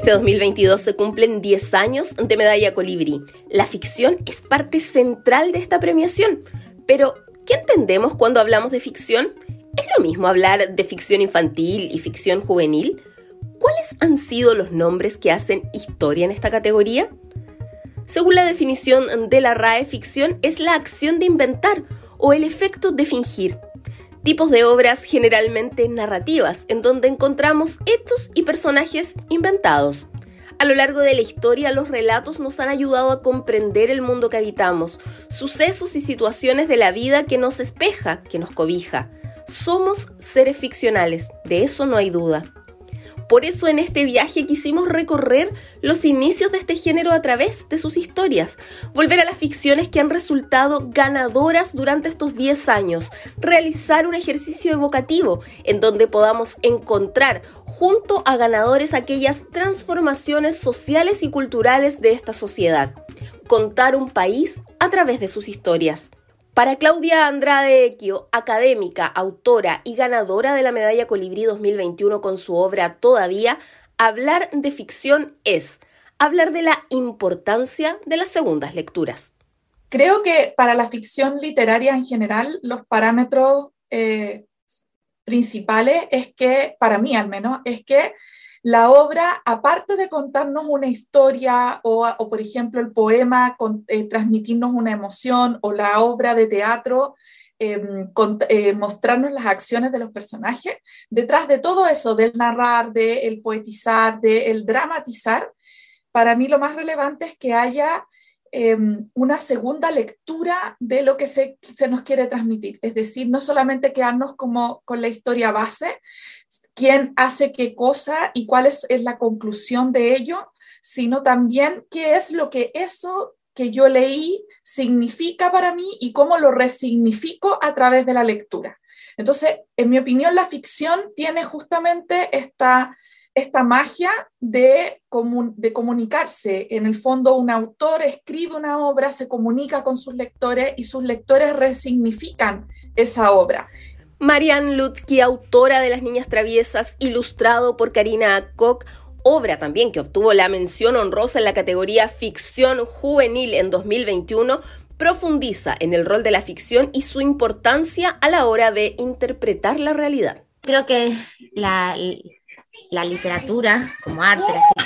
Este 2022 se cumplen 10 años de Medalla Colibrí. La ficción es parte central de esta premiación. Pero, ¿qué entendemos cuando hablamos de ficción? ¿Es lo mismo hablar de ficción infantil y ficción juvenil? ¿Cuáles han sido los nombres que hacen historia en esta categoría? Según la definición de la RAE, ficción es la acción de inventar o el efecto de fingir tipos de obras generalmente narrativas, en donde encontramos hechos y personajes inventados. A lo largo de la historia, los relatos nos han ayudado a comprender el mundo que habitamos, sucesos y situaciones de la vida que nos espeja, que nos cobija. Somos seres ficcionales, de eso no hay duda. Por eso en este viaje quisimos recorrer los inicios de este género a través de sus historias, volver a las ficciones que han resultado ganadoras durante estos 10 años, realizar un ejercicio evocativo en donde podamos encontrar junto a ganadores aquellas transformaciones sociales y culturales de esta sociedad, contar un país a través de sus historias. Para Claudia Andrade Equio, académica, autora y ganadora de la Medalla Colibrí 2021 con su obra Todavía, hablar de ficción es hablar de la importancia de las segundas lecturas. Creo que para la ficción literaria en general, los parámetros eh, principales es que, para mí al menos, es que la obra, aparte de contarnos una historia o, por ejemplo, el poema, eh, transmitirnos una emoción o la obra de teatro, em, eh, mostrarnos las acciones de los personajes, detrás de todo eso, del narrar, del poetizar, del dramatizar, para mí lo más relevante es que haya Em, una segunda lectura de lo que se, nos quiere transmitir. Es decir, no solamente quedarnos como con la historia base, quién hace qué cosa y cuál es, la conclusión de ello, sino también qué es lo que eso que yo leí significa para mí y cómo lo resignifico a través de la lectura. Entonces, en mi opinión, la ficción tiene justamente esta esta magia de, de comunicarse. En el fondo, un autor escribe una obra, se comunica con sus lectores y sus lectores resignifican esa obra. Marianne Lutzky, autora de Las Niñas Traviesas, ilustrado por Karina Koch, obra también que obtuvo la mención honrosa en la categoría Ficción Juvenil en 2021, profundiza en el rol de la ficción y su importancia a la hora de interpretar la realidad. Creo que la, la literatura como arte, la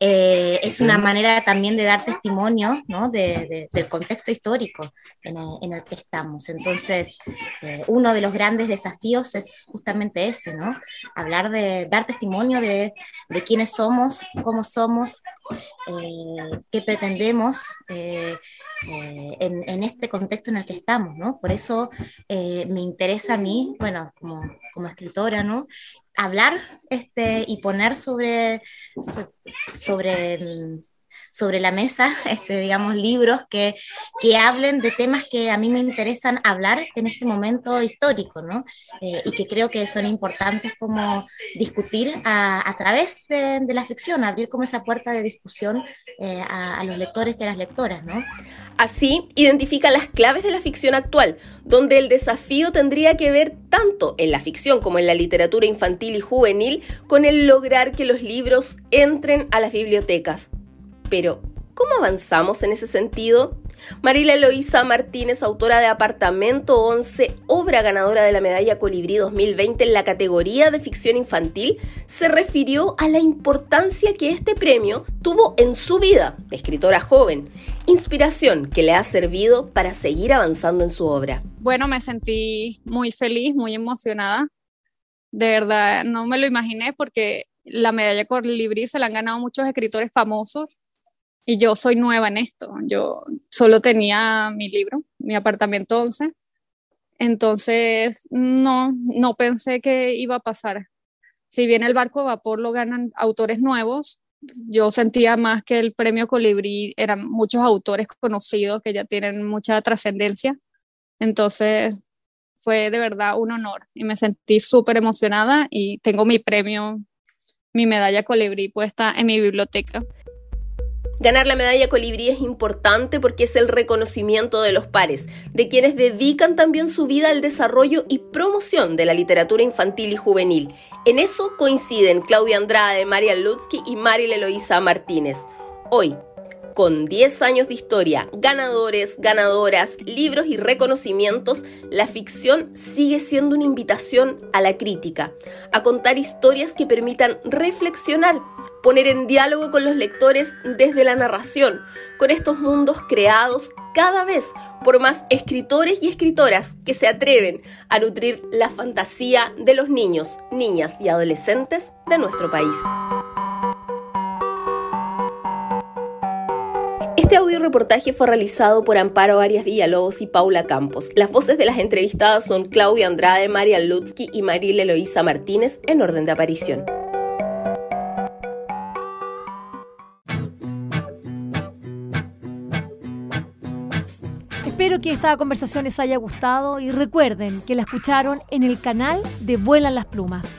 eh, es una manera también de dar testimonio ¿no? de, del contexto histórico en el, que estamos. Entonces, eh, uno de los grandes desafíos es justamente ese, ¿no? Hablar de, dar testimonio de, de quiénes somos, cómo somos, eh, qué pretendemos. en, en, este contexto en el que estamos, ¿no? Por eso me interesa a mí, bueno, como, como escritora, ¿no? hablar este, y poner sobre, sobre sobre la mesa, este, digamos, libros que, que, hablen de temas que a mí me interesan hablar en este momento histórico, ¿no? Eh, y que creo que son importantes como discutir a, través de, de, la ficción, abrir como esa puerta de discusión eh, a, a, los lectores y a las lectoras, ¿no? Así, identifica las claves de la ficción actual, donde el desafío tendría que ver tanto en la ficción como en la literatura infantil y juvenil con el lograr que los libros entren a las bibliotecas pero, ¿cómo avanzamos en ese sentido? Marila Eloísa Martínez, autora de Apartamento 11, obra ganadora de la Medalla Colibrí 2020 en la categoría de ficción infantil, se refirió a la importancia que este premio tuvo en su vida escritora joven, inspiración que le ha servido para seguir avanzando en su obra. Bueno, me sentí muy feliz, muy emocionada. De verdad, no me lo imaginé porque la Medalla Colibrí se la han ganado muchos escritores famosos y yo soy nueva en esto. Yo solo tenía mi libro, mi apartamento 11. Entonces, no, no pensé que iba a pasar. Si bien el barco de vapor lo ganan autores nuevos, yo sentía más que el premio Colibrí eran muchos autores conocidos que ya tienen mucha trascendencia. Entonces, fue de verdad un honor y me sentí súper emocionada y tengo mi premio, mi medalla Colibrí puesta en mi biblioteca. Ganar la medalla colibrí es importante porque es el reconocimiento de los pares, de quienes dedican también su vida al desarrollo y promoción de la literatura infantil y juvenil. En eso coinciden Claudia Andrade, María Lutsky y Maril Eloísa Martínez. Hoy, con 10 años de historia, ganadores, ganadoras, libros y reconocimientos, la ficción sigue siendo una invitación a la crítica, a contar historias que permitan reflexionar, poner en diálogo con los lectores desde la narración, con estos mundos creados cada vez por más escritores y escritoras que se atreven a nutrir la fantasía de los niños, niñas y adolescentes de nuestro país. Este audio reportaje fue realizado por Amparo Arias Villalobos y Paula Campos. Las voces de las entrevistadas son Claudia Andrade, María Lutsky y Maril Eloísa Martínez en orden de aparición. Espero que esta conversación les haya gustado y recuerden que la escucharon en el canal de Vuelan las Plumas.